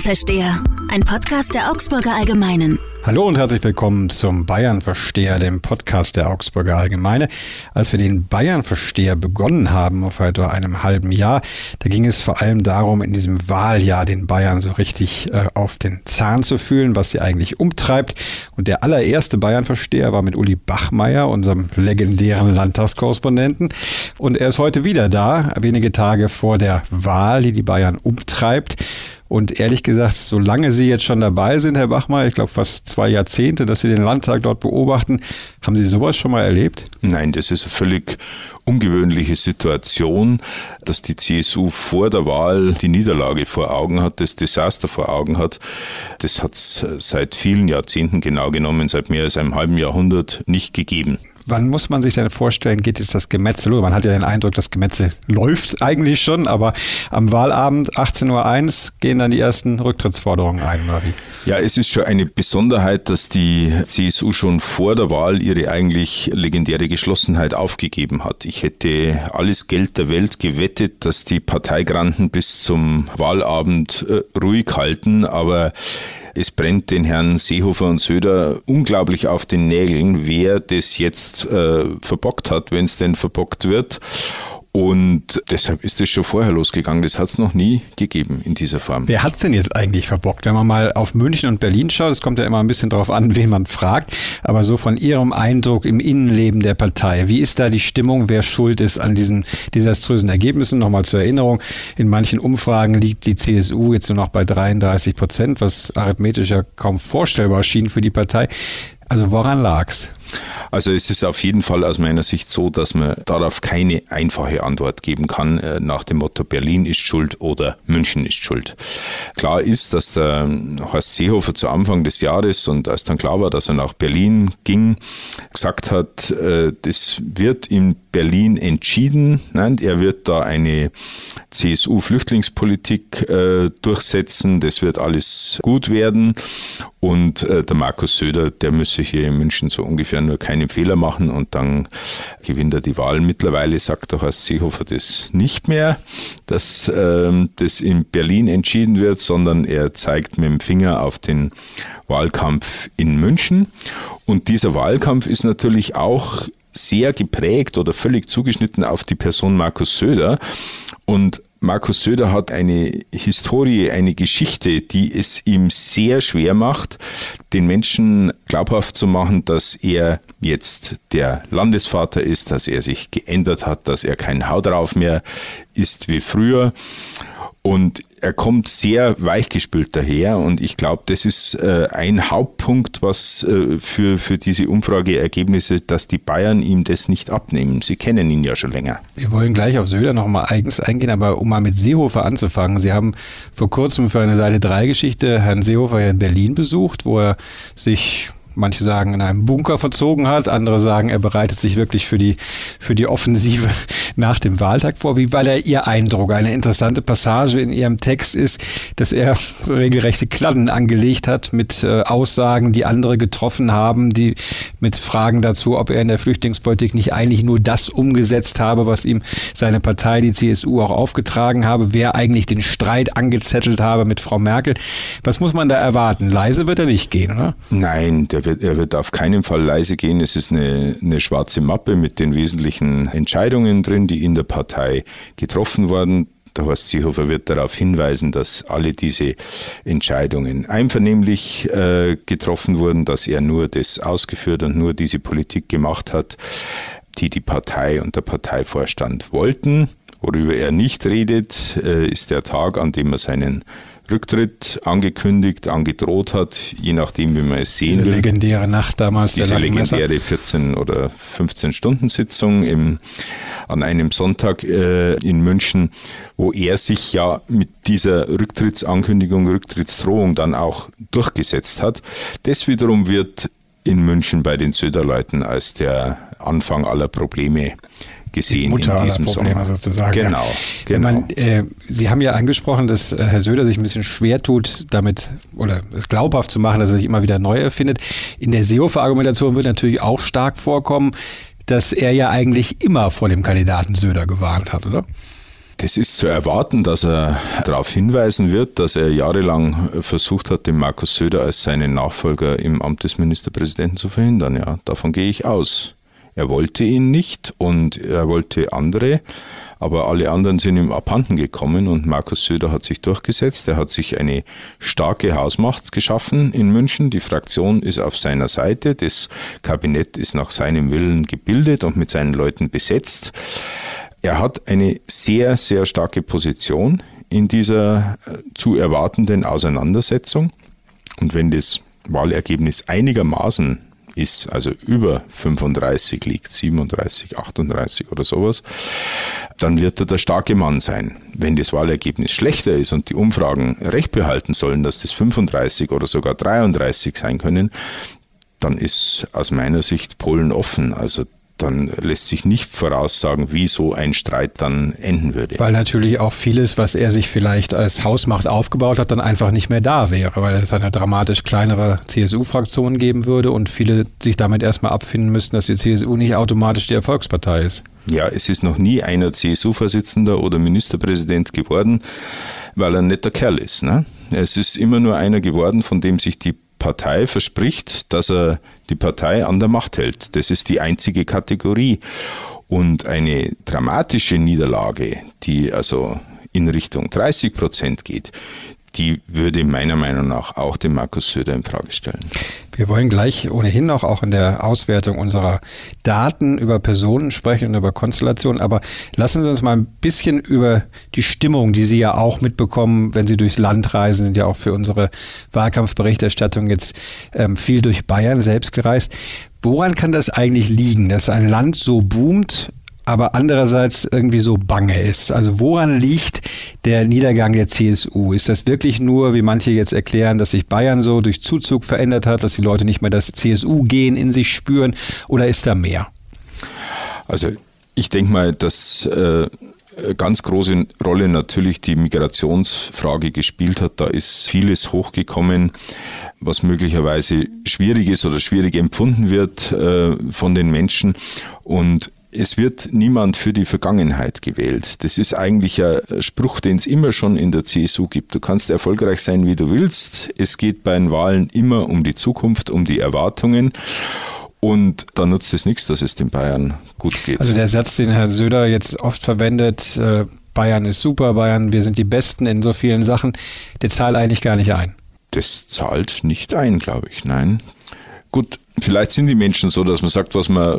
Bayern-Versteher, ein Podcast der Augsburger Allgemeinen. Hallo und herzlich willkommen zum Bayern-Versteher, dem Podcast der Augsburger Allgemeine. Als wir den Bayern-Versteher begonnen haben, vor etwa einem halben Jahr, da ging es vor allem darum, in diesem Wahljahr den Bayern so richtig äh, auf den Zahn zu fühlen, was sie eigentlich umtreibt. Und der allererste Bayern-Versteher war mit Uli Bachmeier, unserem legendären Landtagskorrespondenten. Und er ist heute wieder da, wenige Tage vor der Wahl, die die Bayern umtreibt. Und ehrlich gesagt, solange Sie jetzt schon dabei sind, Herr Bachmeier, ich glaube fast zwei Jahrzehnte, dass Sie den Landtag dort beobachten, haben Sie sowas schon mal erlebt? Nein, das ist eine völlig ungewöhnliche Situation, dass die CSU vor der Wahl die Niederlage vor Augen hat, das Desaster vor Augen hat. Das hat es seit vielen Jahrzehnten genau genommen, seit mehr als einem halben Jahrhundert nicht gegeben. Wann muss man sich denn vorstellen, geht jetzt das Gemetzel los? Man hat ja den Eindruck, das Gemetzel läuft eigentlich schon, aber am Wahlabend 18.01 Uhr gehen dann die ersten Rücktrittsforderungen ein, oder wie? Ja, es ist schon eine Besonderheit, dass die CSU schon vor der Wahl ihre eigentlich legendäre Geschlossenheit aufgegeben hat. Ich hätte alles Geld der Welt gewettet, dass die Parteigranten bis zum Wahlabend äh, ruhig halten, aber es brennt den Herrn Seehofer und Söder unglaublich auf den Nägeln, wer das jetzt äh, verbockt hat, wenn es denn verbockt wird. Und deshalb ist es schon vorher losgegangen. Das hat es noch nie gegeben in dieser Form. Wer hat es denn jetzt eigentlich verbockt? Wenn man mal auf München und Berlin schaut, es kommt ja immer ein bisschen darauf an, wen man fragt, aber so von Ihrem Eindruck im Innenleben der Partei, wie ist da die Stimmung, wer schuld ist an diesen desaströsen Ergebnissen? Nochmal zur Erinnerung, in manchen Umfragen liegt die CSU jetzt nur noch bei 33 Prozent, was arithmetisch ja kaum vorstellbar schien für die Partei. Also woran lag's? Also es ist auf jeden Fall aus meiner Sicht so, dass man darauf keine einfache Antwort geben kann äh, nach dem Motto Berlin ist schuld oder München ist schuld. Klar ist, dass der Horst Seehofer zu Anfang des Jahres und als dann klar war, dass er nach Berlin ging, gesagt hat, äh, das wird in Berlin entschieden. Er wird da eine CSU-Flüchtlingspolitik äh, durchsetzen. Das wird alles gut werden. Und der Markus Söder, der müsse hier in München so ungefähr nur keinen Fehler machen und dann gewinnt er die Wahl. Mittlerweile sagt der Horst Seehofer das nicht mehr, dass ähm, das in Berlin entschieden wird, sondern er zeigt mit dem Finger auf den Wahlkampf in München. Und dieser Wahlkampf ist natürlich auch sehr geprägt oder völlig zugeschnitten auf die Person Markus Söder. Und Markus Söder hat eine Historie, eine Geschichte, die es ihm sehr schwer macht, den Menschen glaubhaft zu machen, dass er jetzt der Landesvater ist, dass er sich geändert hat, dass er kein Haut drauf mehr ist wie früher. Und er kommt sehr weichgespült daher und ich glaube, das ist äh, ein Hauptpunkt, was äh, für, für diese Umfrageergebnisse, dass die Bayern ihm das nicht abnehmen. Sie kennen ihn ja schon länger. Wir wollen gleich auf Söder nochmal eigens eingehen, aber um mal mit Seehofer anzufangen. Sie haben vor kurzem für eine Seite 3 Geschichte Herrn Seehofer ja in Berlin besucht, wo er sich manche sagen, in einem Bunker verzogen hat, andere sagen, er bereitet sich wirklich für die, für die Offensive nach dem Wahltag vor. Wie war da Ihr Eindruck? Eine interessante Passage in Ihrem Text ist, dass er regelrechte Kladden angelegt hat mit äh, Aussagen, die andere getroffen haben, die mit Fragen dazu, ob er in der Flüchtlingspolitik nicht eigentlich nur das umgesetzt habe, was ihm seine Partei, die CSU, auch aufgetragen habe, wer eigentlich den Streit angezettelt habe mit Frau Merkel. Was muss man da erwarten? Leise wird er nicht gehen, oder? Nein, der wird, er wird auf keinen Fall leise gehen. Es ist eine, eine schwarze Mappe mit den wesentlichen Entscheidungen drin, die in der Partei getroffen wurden. Der Horst Seehofer wird darauf hinweisen, dass alle diese Entscheidungen einvernehmlich äh, getroffen wurden, dass er nur das ausgeführt und nur diese Politik gemacht hat, die die Partei und der Parteivorstand wollten. Worüber er nicht redet, äh, ist der Tag, an dem er seinen Rücktritt angekündigt, angedroht hat, je nachdem, wie man es sehen Diese will. legendäre Nacht damals. Diese legendäre 14 oder 15 Stunden Sitzung im, an einem Sonntag äh, in München, wo er sich ja mit dieser Rücktrittsankündigung, Rücktrittsdrohung dann auch durchgesetzt hat. Das wiederum wird in München bei den Söderleuten als der Anfang aller Probleme gesehen in diesem Probleme Sommer. sozusagen. Genau, ja. genau. Man, äh, Sie haben ja angesprochen, dass äh, Herr Söder sich ein bisschen schwer tut, damit oder es glaubhaft zu machen, dass er sich immer wieder neu erfindet. In der Seehofer-Argumentation wird natürlich auch stark vorkommen, dass er ja eigentlich immer vor dem Kandidaten Söder gewarnt hat, oder? Das ist zu erwarten, dass er darauf hinweisen wird, dass er jahrelang versucht hat, den Markus Söder als seinen Nachfolger im Amt des Ministerpräsidenten zu verhindern. Ja, davon gehe ich aus. Er wollte ihn nicht und er wollte andere, aber alle anderen sind ihm abhanden gekommen und Markus Söder hat sich durchgesetzt. Er hat sich eine starke Hausmacht geschaffen in München. Die Fraktion ist auf seiner Seite. Das Kabinett ist nach seinem Willen gebildet und mit seinen Leuten besetzt. Er hat eine sehr, sehr starke Position in dieser äh, zu erwartenden Auseinandersetzung. Und wenn das Wahlergebnis einigermaßen ist, also über 35 liegt, 37, 38 oder sowas, dann wird er der starke Mann sein. Wenn das Wahlergebnis schlechter ist und die Umfragen recht behalten sollen, dass das 35 oder sogar 33 sein können, dann ist aus meiner Sicht Polen offen. Also dann lässt sich nicht voraussagen, wie so ein Streit dann enden würde. Weil natürlich auch vieles, was er sich vielleicht als Hausmacht aufgebaut hat, dann einfach nicht mehr da wäre, weil es eine dramatisch kleinere CSU-Fraktion geben würde und viele sich damit erstmal abfinden müssten, dass die CSU nicht automatisch die Erfolgspartei ist. Ja, es ist noch nie einer CSU-Vorsitzender oder Ministerpräsident geworden, weil er ein netter Kerl ist. Ne? Es ist immer nur einer geworden, von dem sich die Partei verspricht, dass er die Partei an der Macht hält. Das ist die einzige Kategorie. Und eine dramatische Niederlage, die also in Richtung 30 Prozent geht, die würde meiner Meinung nach auch den Markus Söder in Frage stellen. Wir wollen gleich ohnehin noch auch in der Auswertung unserer Daten über Personen sprechen und über Konstellationen, aber lassen Sie uns mal ein bisschen über die Stimmung, die Sie ja auch mitbekommen, wenn Sie durchs Land reisen, sind ja auch für unsere Wahlkampfberichterstattung jetzt ähm, viel durch Bayern selbst gereist. Woran kann das eigentlich liegen, dass ein Land so boomt, aber andererseits irgendwie so bange ist. Also woran liegt der Niedergang der CSU? Ist das wirklich nur, wie manche jetzt erklären, dass sich Bayern so durch Zuzug verändert hat, dass die Leute nicht mehr das CSU-Gehen in sich spüren oder ist da mehr? Also ich denke mal, dass äh, ganz große Rolle natürlich die Migrationsfrage gespielt hat. Da ist vieles hochgekommen, was möglicherweise schwierig ist oder schwierig empfunden wird äh, von den Menschen. Und es wird niemand für die Vergangenheit gewählt. Das ist eigentlich ein Spruch, den es immer schon in der CSU gibt. Du kannst erfolgreich sein, wie du willst. Es geht bei den Wahlen immer um die Zukunft, um die Erwartungen. Und da nutzt es nichts, dass es den Bayern gut geht. Also der Satz, den Herr Söder jetzt oft verwendet, äh, Bayern ist super, Bayern, wir sind die Besten in so vielen Sachen, der zahlt eigentlich gar nicht ein. Das zahlt nicht ein, glaube ich. Nein. Gut, Vielleicht sind die Menschen so, dass man sagt, was man,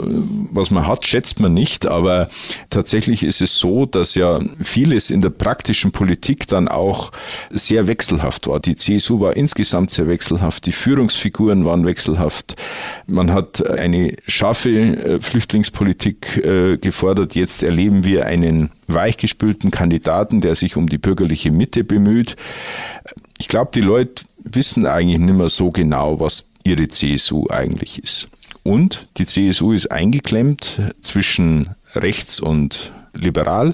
was man hat, schätzt man nicht. Aber tatsächlich ist es so, dass ja vieles in der praktischen Politik dann auch sehr wechselhaft war. Die CSU war insgesamt sehr wechselhaft. Die Führungsfiguren waren wechselhaft. Man hat eine scharfe äh, Flüchtlingspolitik äh, gefordert. Jetzt erleben wir einen weichgespülten Kandidaten, der sich um die bürgerliche Mitte bemüht. Ich glaube, die Leute wissen eigentlich nicht mehr so genau, was ihre CSU eigentlich ist. Und die CSU ist eingeklemmt zwischen rechts und liberal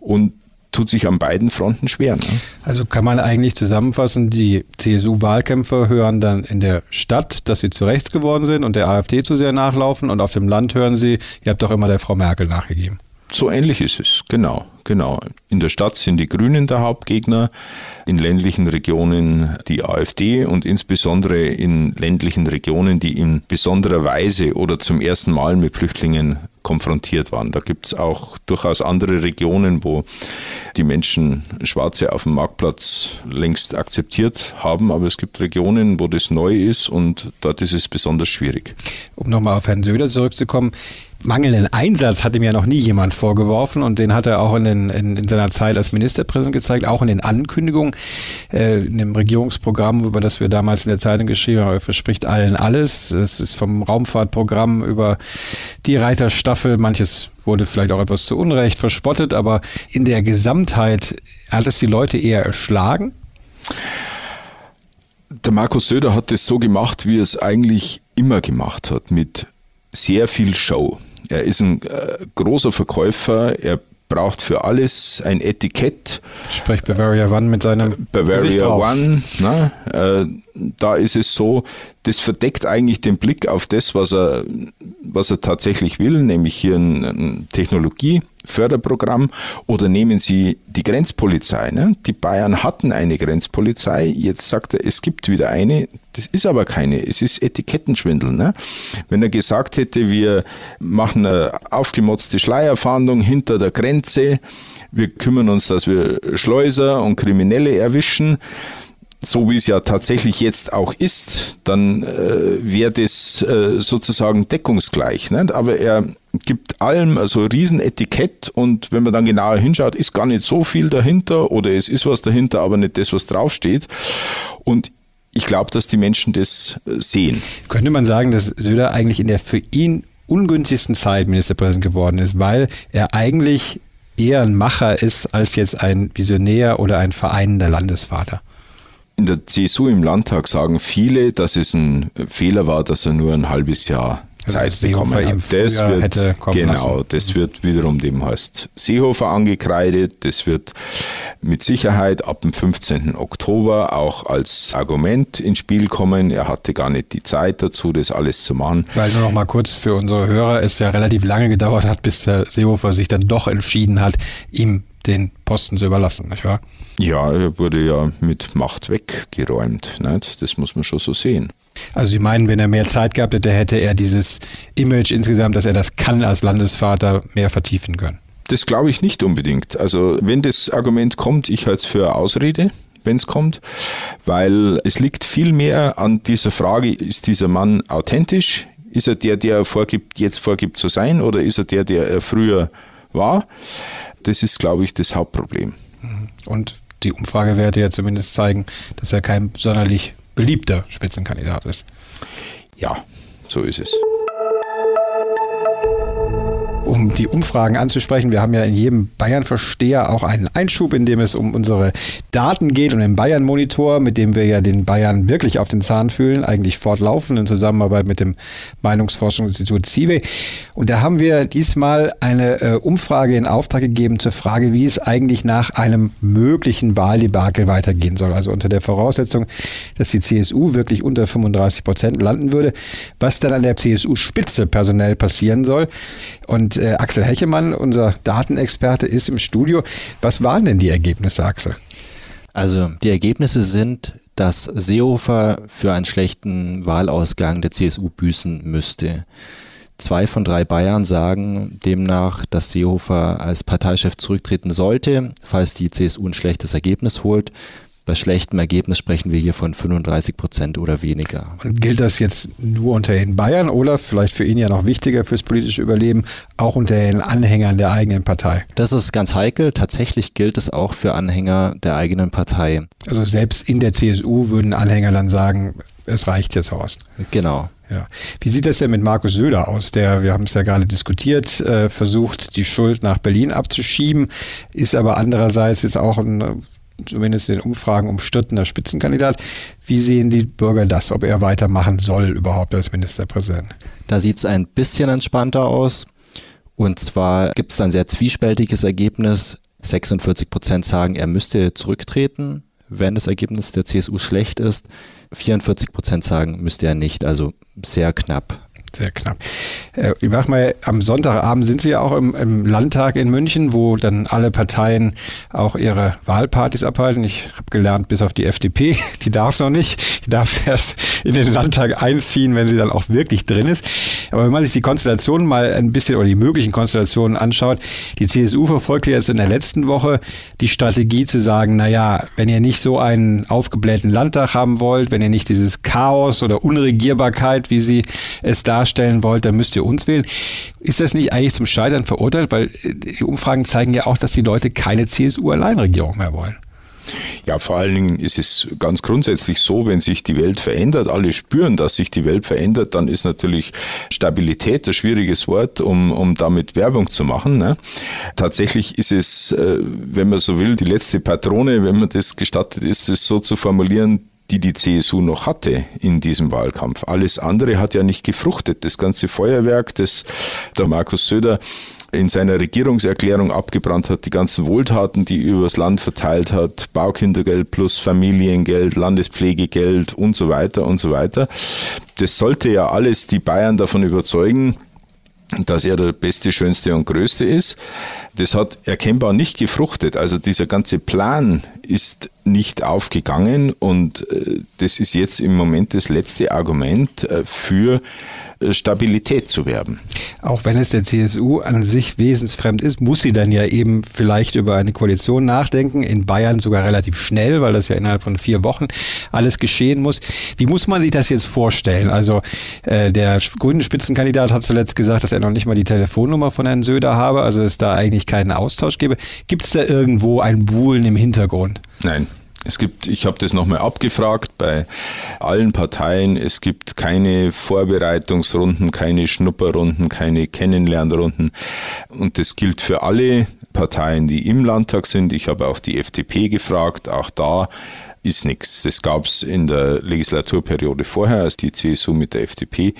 und tut sich an beiden Fronten schwer. Ne? Also kann man eigentlich zusammenfassen, die CSU-Wahlkämpfer hören dann in der Stadt, dass sie zu rechts geworden sind und der AfD zu sehr nachlaufen und auf dem Land hören sie, ihr habt doch immer der Frau Merkel nachgegeben. So ähnlich ist es, genau, genau. In der Stadt sind die Grünen der Hauptgegner, in ländlichen Regionen die AfD und insbesondere in ländlichen Regionen, die in besonderer Weise oder zum ersten Mal mit Flüchtlingen konfrontiert waren. Da gibt es auch durchaus andere Regionen, wo die Menschen Schwarze auf dem Marktplatz längst akzeptiert haben, aber es gibt Regionen, wo das neu ist und dort ist es besonders schwierig. Um nochmal auf Herrn Söder zurückzukommen, mangelnden Einsatz hat ihm ja noch nie jemand vorgeworfen und den hat er auch in, den, in, in seiner Zeit als Ministerpräsident gezeigt, auch in den Ankündigungen, äh, in dem Regierungsprogramm, über das wir damals in der Zeitung geschrieben haben, er verspricht allen alles. Es ist vom Raumfahrtprogramm über die Reiterstaffel, manches wurde vielleicht auch etwas zu Unrecht verspottet, aber in der Gesamtheit hat es die Leute eher erschlagen? Der Markus Söder hat es so gemacht, wie er es eigentlich immer gemacht hat, mit sehr viel Show. Er ist ein äh, großer Verkäufer, er braucht für alles ein Etikett. Sprich Bavaria One mit seinem Bavaria One. Na, äh, da ist es so, das verdeckt eigentlich den Blick auf das, was er, was er tatsächlich will, nämlich hier ein, ein Technologieförderprogramm. Oder nehmen Sie die Grenzpolizei. Ne? Die Bayern hatten eine Grenzpolizei, jetzt sagt er, es gibt wieder eine. Das ist aber keine, es ist Etikettenschwindel. Ne? Wenn er gesagt hätte, wir machen eine aufgemotzte Schleierfahndung hinter der Grenze, wir kümmern uns, dass wir Schleuser und Kriminelle erwischen, so wie es ja tatsächlich jetzt auch ist, dann äh, wäre das äh, sozusagen deckungsgleich. Nicht? Aber er gibt allem also Riesenetikett und wenn man dann genauer hinschaut, ist gar nicht so viel dahinter oder es ist was dahinter, aber nicht das, was draufsteht. Und ich glaube, dass die Menschen das äh, sehen. Könnte man sagen, dass Söder eigentlich in der für ihn ungünstigsten Zeit Ministerpräsident geworden ist, weil er eigentlich eher ein Macher ist als jetzt ein Visionär oder ein vereinender Landesvater? In der CSU im Landtag sagen viele, dass es ein Fehler war, dass er nur ein halbes Jahr also Zeit bekommen hat. Das wird, genau, lassen. das wird wiederum dem heißt Seehofer angekreidet. Das wird mit Sicherheit ab dem 15. Oktober auch als Argument ins Spiel kommen. Er hatte gar nicht die Zeit dazu, das alles zu machen. Weil nur noch mal kurz für unsere Hörer, es ja relativ lange gedauert hat, bis der Seehofer sich dann doch entschieden hat, ihm den Posten zu überlassen, nicht wahr? Ja, er wurde ja mit Macht weggeräumt. Nicht? Das muss man schon so sehen. Also Sie meinen, wenn er mehr Zeit gehabt hätte, hätte er dieses Image insgesamt, dass er das kann als Landesvater, mehr vertiefen können? Das glaube ich nicht unbedingt. Also wenn das Argument kommt, ich halte es für Ausrede wenn es kommt, weil es liegt viel mehr an dieser Frage, ist dieser Mann authentisch? Ist er der, der vorgibt, jetzt vorgibt zu sein oder ist er der, der er früher war? Das ist, glaube ich, das Hauptproblem. Und die Umfragewerte ja zumindest zeigen, dass er kein sonderlich beliebter Spitzenkandidat ist. Ja, so ist es um die Umfragen anzusprechen, wir haben ja in jedem Bayern-Versteher auch einen Einschub, in dem es um unsere Daten geht und den Bayern-Monitor, mit dem wir ja den Bayern wirklich auf den Zahn fühlen, eigentlich fortlaufend in Zusammenarbeit mit dem Meinungsforschungsinstitut CIVE. Und da haben wir diesmal eine äh, Umfrage in Auftrag gegeben zur Frage, wie es eigentlich nach einem möglichen Wahldebakel weitergehen soll. Also unter der Voraussetzung, dass die CSU wirklich unter 35 Prozent landen würde, was dann an der CSU-Spitze personell passieren soll. Und äh, Axel Hechemann, unser Datenexperte, ist im Studio. Was waren denn die Ergebnisse, Axel? Also die Ergebnisse sind, dass Seehofer für einen schlechten Wahlausgang der CSU büßen müsste. Zwei von drei Bayern sagen demnach, dass Seehofer als Parteichef zurücktreten sollte, falls die CSU ein schlechtes Ergebnis holt. Bei schlechtem Ergebnis sprechen wir hier von 35 Prozent oder weniger. Und gilt das jetzt nur unter den Bayern oder vielleicht für ihn ja noch wichtiger fürs politische Überleben, auch unter den Anhängern der eigenen Partei? Das ist ganz heikel. Tatsächlich gilt es auch für Anhänger der eigenen Partei. Also selbst in der CSU würden Anhänger dann sagen, es reicht jetzt, Horst. Genau. Ja. Wie sieht das denn mit Markus Söder aus? Der, wir haben es ja gerade diskutiert, äh, versucht, die Schuld nach Berlin abzuschieben, ist aber andererseits jetzt auch ein zumindest in den Umfragen umstrittener Spitzenkandidat. Wie sehen die Bürger das, ob er weitermachen soll überhaupt als Ministerpräsident? Da sieht es ein bisschen entspannter aus. Und zwar gibt es ein sehr zwiespältiges Ergebnis. 46 Prozent sagen, er müsste zurücktreten, wenn das Ergebnis der CSU schlecht ist. 44 Prozent sagen, müsste er nicht. Also sehr knapp sehr knapp. Äh, ich mach mal, am Sonntagabend sind Sie ja auch im, im, Landtag in München, wo dann alle Parteien auch ihre Wahlpartys abhalten. Ich habe gelernt, bis auf die FDP, die darf noch nicht. Die darf erst in den Landtag einziehen, wenn sie dann auch wirklich drin ist. Aber wenn man sich die Konstellationen mal ein bisschen oder die möglichen Konstellationen anschaut, die CSU verfolgte jetzt in der letzten Woche die Strategie zu sagen, naja, wenn ihr nicht so einen aufgeblähten Landtag haben wollt, wenn ihr nicht dieses Chaos oder Unregierbarkeit, wie sie es da darstellen wollt, dann müsst ihr uns wählen. Ist das nicht eigentlich zum Scheitern verurteilt? Weil äh, die Umfragen zeigen ja auch, dass die Leute keine CSU-Alleinregierung mehr wollen. Ja, vor allen Dingen ist es ganz grundsätzlich so, wenn sich die Welt verändert, alle spüren, dass sich die Welt verändert, dann ist natürlich Stabilität ein schwieriges Wort, um, um damit Werbung zu machen. Ne? Tatsächlich ist es, äh, wenn man so will, die letzte Patrone, wenn man das gestattet ist, es so zu formulieren, die die CSU noch hatte in diesem Wahlkampf. Alles andere hat ja nicht gefruchtet. Das ganze Feuerwerk, das der Markus Söder in seiner Regierungserklärung abgebrannt hat, die ganzen Wohltaten, die er übers Land verteilt hat, Baukindergeld plus Familiengeld, Landespflegegeld und so weiter und so weiter. Das sollte ja alles die Bayern davon überzeugen, dass er der Beste, Schönste und Größte ist. Das hat erkennbar nicht gefruchtet. Also dieser ganze Plan ist nicht aufgegangen und äh, das ist jetzt im Moment das letzte Argument äh, für Stabilität zu werben. Auch wenn es der CSU an sich wesensfremd ist, muss sie dann ja eben vielleicht über eine Koalition nachdenken. In Bayern sogar relativ schnell, weil das ja innerhalb von vier Wochen alles geschehen muss. Wie muss man sich das jetzt vorstellen? Also äh, der grüne Spitzenkandidat hat zuletzt gesagt, dass er noch nicht mal die Telefonnummer von Herrn Söder habe, also es da eigentlich keinen Austausch gäbe. Gibt es da irgendwo ein Buhlen im Hintergrund? Nein, es gibt, ich habe das nochmal abgefragt bei allen Parteien. Es gibt keine Vorbereitungsrunden, keine Schnupperrunden, keine Kennenlernrunden. Und das gilt für alle Parteien, die im Landtag sind. Ich habe auch die FDP gefragt. Auch da ist nichts. Das gab es in der Legislaturperiode vorher, als die CSU mit der FDP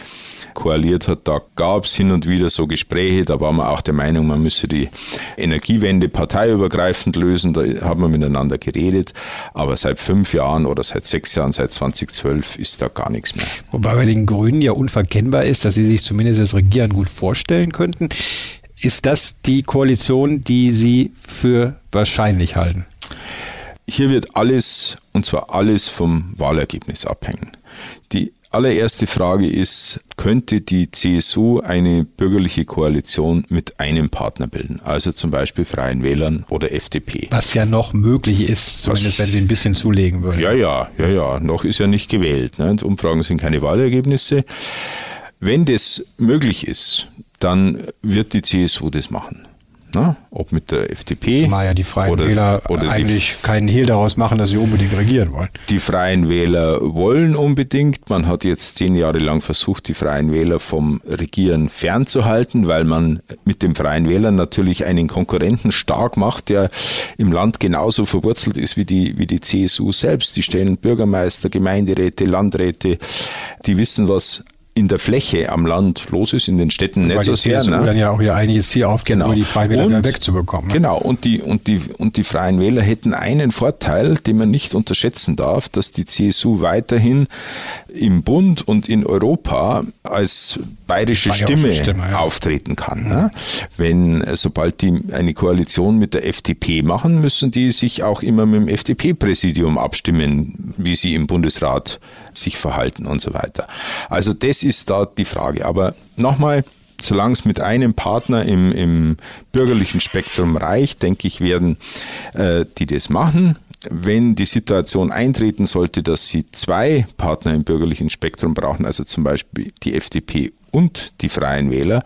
koaliert hat. Da gab es hin und wieder so Gespräche. Da war man auch der Meinung, man müsse die Energiewende parteiübergreifend lösen. Da haben wir miteinander geredet. Aber seit fünf Jahren oder seit sechs Jahren, seit 2012 ist da gar nichts mehr. Wobei bei den Grünen ja unverkennbar ist, dass sie sich zumindest das Regieren gut vorstellen könnten. Ist das die Koalition, die Sie für wahrscheinlich halten? Hier wird alles, und zwar alles vom Wahlergebnis abhängen. Die allererste Frage ist, könnte die CSU eine bürgerliche Koalition mit einem Partner bilden, also zum Beispiel Freien Wählern oder FDP? Was ja noch möglich ist, zumindest Was, wenn sie ein bisschen zulegen würden. Ja, ja, ja, ja, noch ist ja nicht gewählt. Ne? Umfragen sind keine Wahlergebnisse. Wenn das möglich ist, dann wird die CSU das machen. Ne? Ob mit der FDP. Zumal ja die Freien oder, Wähler oder eigentlich die, keinen Hehl daraus machen, dass sie unbedingt regieren wollen. Die Freien Wähler wollen unbedingt. Man hat jetzt zehn Jahre lang versucht, die Freien Wähler vom Regieren fernzuhalten, weil man mit den Freien Wählern natürlich einen Konkurrenten stark macht, der im Land genauso verwurzelt ist wie die, wie die CSU selbst. Die stellen Bürgermeister, Gemeinderäte, Landräte, die wissen, was in der Fläche am Land los ist, in den Städten nicht so sehr. Ne? dann ja auch ihr einiges Ziel aufgeben, genau. die Freien Wähler und, wegzubekommen. Ne? Genau, und die, und, die, und die Freien Wähler hätten einen Vorteil, den man nicht unterschätzen darf, dass die CSU weiterhin im Bund und in Europa als bayerische Stimme, Stimme ja. auftreten kann. Ne? Wenn, sobald die eine Koalition mit der FDP machen, müssen die sich auch immer mit dem FDP-Präsidium abstimmen, wie sie im Bundesrat sich verhalten und so weiter. Also das ist da die Frage. Aber nochmal, solange es mit einem Partner im, im bürgerlichen Spektrum reicht, denke ich, werden äh, die das machen. Wenn die Situation eintreten sollte, dass sie zwei Partner im bürgerlichen Spektrum brauchen, also zum Beispiel die FDP und die Freien Wähler,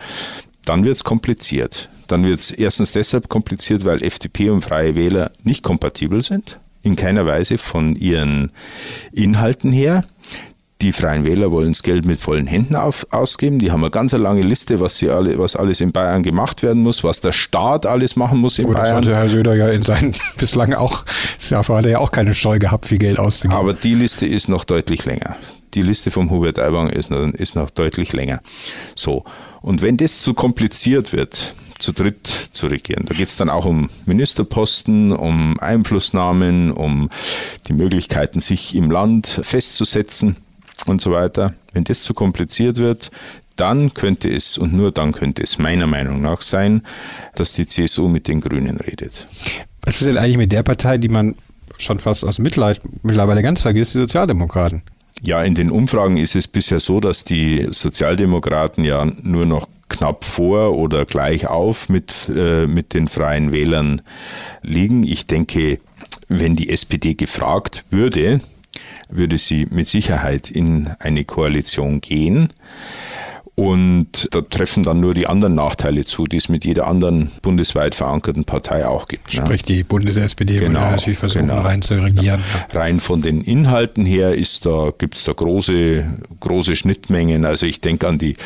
dann wird es kompliziert. Dann wird es erstens deshalb kompliziert, weil FDP und Freie Wähler nicht kompatibel sind, in keiner Weise von ihren Inhalten her. Die Freien Wähler wollen das Geld mit vollen Händen auf, ausgeben. Die haben eine ganz lange Liste, was, sie alle, was alles in Bayern gemacht werden muss, was der Staat alles machen muss in Gut, Bayern. Das hatte Herr Söder ja in seinen bislang auch, dafür hat er ja auch keine Scheu gehabt, viel Geld auszugeben. Aber die Liste ist noch deutlich länger. Die Liste vom Hubert Aiwanger ist, ist noch deutlich länger. So. Und wenn das zu kompliziert wird, zu dritt zu regieren. Da geht es dann auch um Ministerposten, um Einflussnahmen, um die Möglichkeiten, sich im Land festzusetzen und so weiter. Wenn das zu kompliziert wird, dann könnte es, und nur dann könnte es meiner Meinung nach sein, dass die CSU mit den Grünen redet. Was ist denn eigentlich mit der Partei, die man schon fast aus Mitleid mittlerweile ganz vergisst, die Sozialdemokraten? Ja, in den Umfragen ist es bisher so, dass die Sozialdemokraten ja nur noch knapp vor oder gleich auf mit, äh, mit den freien Wählern liegen. Ich denke, wenn die SPD gefragt würde, würde sie mit Sicherheit in eine Koalition gehen. Und da treffen dann nur die anderen Nachteile zu, die es mit jeder anderen bundesweit verankerten Partei auch gibt. Ne? Sprich, die Bundes-SPD genau, würde natürlich versuchen, genau. rein zu regieren. Ja. Rein von den Inhalten her ist da, gibt es da große, große Schnittmengen. Also ich denke an die,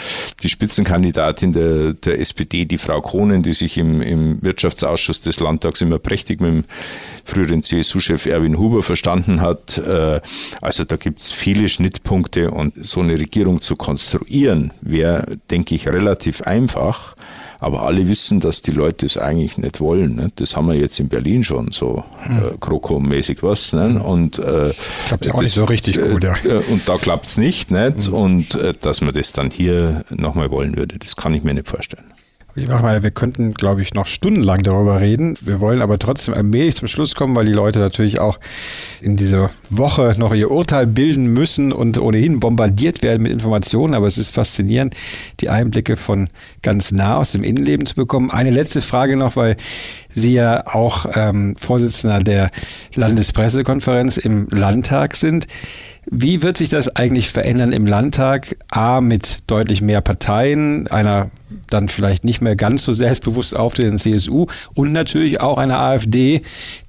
die Spitzenkandidatin der, der SPD, die Frau Kohnen, die sich im, im Wirtschaftsausschuss des Landtags immer prächtig mit dem früheren CSU-Chef Erwin Huber verstanden hat. Äh, also da gibt es viele Schnittpunkte und so eine Regierung zu konstruieren, wäre wäre, denke ich, relativ einfach. Aber alle wissen, dass die Leute es eigentlich nicht wollen. Ne? Das haben wir jetzt in Berlin schon so hm. äh, Kroko-mäßig was. Ne? Hm. Und äh, klappt ja auch das, nicht so richtig gut. Ja. Äh, und da klappt es nicht. nicht? Hm. Und äh, dass man das dann hier nochmal wollen würde, das kann ich mir nicht vorstellen. Wir könnten, glaube ich, noch stundenlang darüber reden. Wir wollen aber trotzdem allmählich zum Schluss kommen, weil die Leute natürlich auch in dieser Woche noch ihr Urteil bilden müssen und ohnehin bombardiert werden mit Informationen. Aber es ist faszinierend, die Einblicke von ganz nah aus dem Innenleben zu bekommen. Eine letzte Frage noch, weil Sie ja auch ähm, Vorsitzender der Landespressekonferenz im Landtag sind. Wie wird sich das eigentlich verändern im Landtag? A, mit deutlich mehr Parteien, einer dann vielleicht nicht mehr ganz so selbstbewusst auftretenden CSU und natürlich auch einer AfD,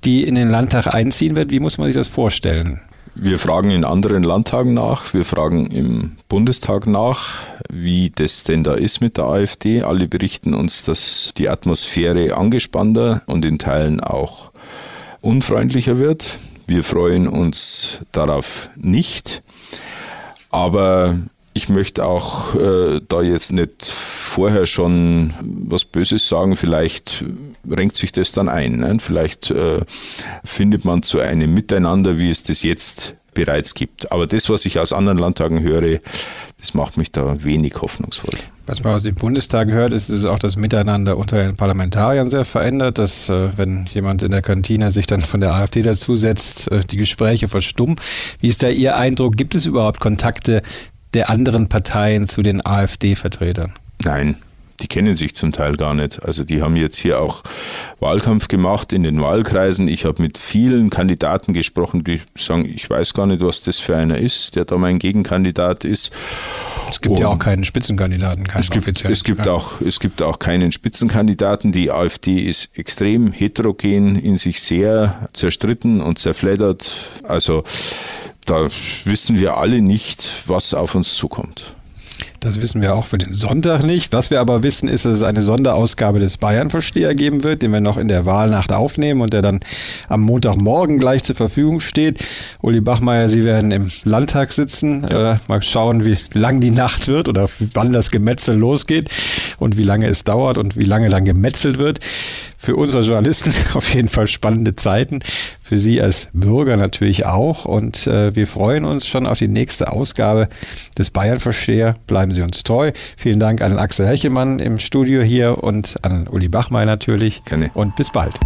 die in den Landtag einziehen wird. Wie muss man sich das vorstellen? Wir fragen in anderen Landtagen nach, wir fragen im Bundestag nach, wie das denn da ist mit der AfD. Alle berichten uns, dass die Atmosphäre angespannter und in Teilen auch unfreundlicher wird. Wir freuen uns darauf nicht. Aber ich möchte auch äh, da jetzt nicht vorher schon was Böses sagen. Vielleicht renkt sich das dann ein. Ne? Vielleicht äh, findet man zu einem Miteinander, wie es das jetzt bereits gibt. Aber das, was ich aus anderen Landtagen höre, das macht mich da wenig hoffnungsvoll. Was man aus dem Bundestag hört, ist, ist auch das Miteinander unter den Parlamentariern sehr verändert, dass äh, wenn jemand in der Kantine sich dann von der AfD dazusetzt, äh, die Gespräche verstummen. Wie ist da Ihr Eindruck? Gibt es überhaupt Kontakte der anderen Parteien zu den AfD-Vertretern? Nein, die kennen sich zum Teil gar nicht. Also die haben jetzt hier auch Wahlkampf gemacht in den Wahlkreisen. Ich habe mit vielen Kandidaten gesprochen, die sagen, ich weiß gar nicht, was das für einer ist, der da mein Gegenkandidat ist. Es gibt Und ja auch keinen Spitzenkandidaten, keinen es gibt, es gibt auch Es gibt auch keinen Spitzenkandidaten. Die AfD ist extrem heterogen, in sich sehr zerstritten und zerfleddert. Also da wissen wir alle nicht, was auf uns zukommt. Das wissen wir auch für den Sonntag nicht. Was wir aber wissen, ist, dass es eine Sonderausgabe des Bayern-Versteher geben wird, den wir noch in der Wahlnacht aufnehmen und der dann am Montagmorgen gleich zur Verfügung steht. Uli Bachmeier, Sie werden im Landtag sitzen. Ja. Äh, mal schauen, wie lang die Nacht wird oder wann das Gemetzel losgeht und wie lange es dauert und wie lange dann gemetzelt wird für uns als Journalisten auf jeden Fall spannende Zeiten, für Sie als Bürger natürlich auch. Und äh, wir freuen uns schon auf die nächste Ausgabe des Bayern-Versteher. Bleiben Sie uns treu. Vielen Dank an Axel Hechemann im Studio hier und an Uli Bachmeier natürlich. Gerne. Und bis bald.